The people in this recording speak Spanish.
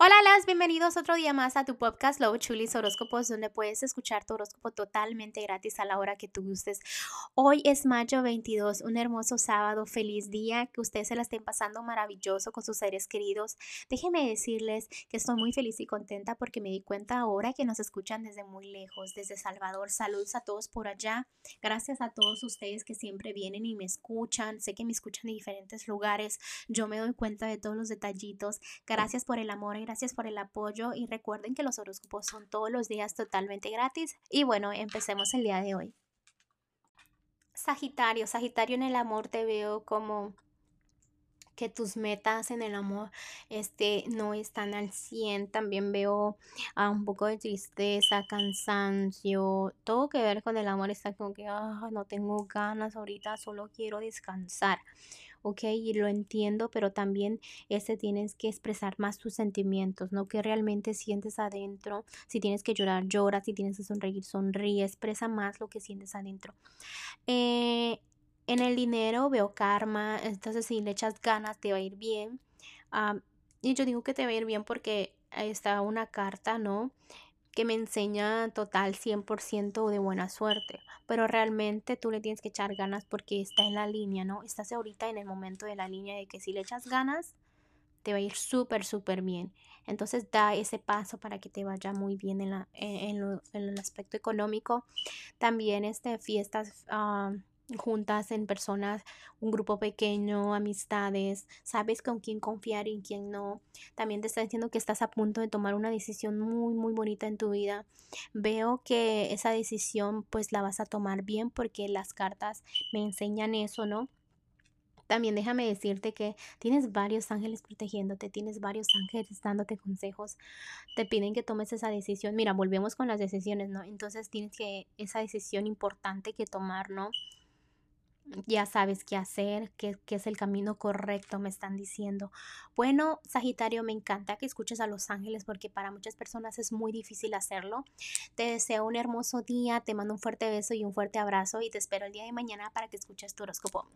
Hola, las bienvenidos otro día más a tu podcast Love Chulis Horóscopos, donde puedes escuchar tu horóscopo totalmente gratis a la hora que tú gustes. Hoy es mayo 22, un hermoso sábado, feliz día, que ustedes se la estén pasando maravilloso con sus seres queridos. Déjenme decirles que estoy muy feliz y contenta porque me di cuenta ahora que nos escuchan desde muy lejos, desde Salvador. Saludos a todos por allá. Gracias a todos ustedes que siempre vienen y me escuchan. Sé que me escuchan de diferentes lugares. Yo me doy cuenta de todos los detallitos. Gracias por el amor gracias por el apoyo y recuerden que los horóscopos son todos los días totalmente gratis. Y bueno, empecemos el día de hoy. Sagitario, Sagitario en el amor te veo como que tus metas en el amor este, no están al 100. También veo ah, un poco de tristeza, cansancio, todo que ver con el amor está como que ah, no tengo ganas ahorita, solo quiero descansar. ¿Ok? Y lo entiendo, pero también ese tienes que expresar más tus sentimientos, ¿no? Que realmente sientes adentro. Si tienes que llorar, llora. Si tienes que sonreír, sonríe. Expresa más lo que sientes adentro. Eh, en el dinero veo karma, entonces si le echas ganas te va a ir bien. Y yo digo que te va a ir bien porque está una carta, ¿no? Que me enseña total 100% de buena suerte, pero realmente tú le tienes que echar ganas porque está en la línea, ¿no? Estás ahorita en el momento de la línea de que si le echas ganas, te va a ir súper, súper bien. Entonces da ese paso para que te vaya muy bien en, la, en, el aspecto económico. También este, fiestas... Ah, juntas en personas, un grupo pequeño, amistades, sabes con quién confiar y en quién no. También te está diciendo que estás a punto de tomar una decisión muy, muy bonita en tu vida. Veo que esa decisión pues la vas a tomar bien porque las cartas me enseñan eso, ¿no? También déjame decirte que tienes varios ángeles protegiéndote, tienes varios ángeles dándote consejos, te piden que tomes esa decisión. Mira, volvemos con las decisiones, ¿no? Entonces tienes que esa decisión importante que tomar, ¿no? Ya sabes qué hacer, qué, es el camino correcto, me están diciendo. Bueno, Sagitario, me encanta que escuches a los ángeles porque para muchas personas es muy difícil hacerlo. Te deseo un hermoso día, te mando un fuerte beso y un fuerte abrazo y te espero el día de mañana para que escuches tu horóscopo.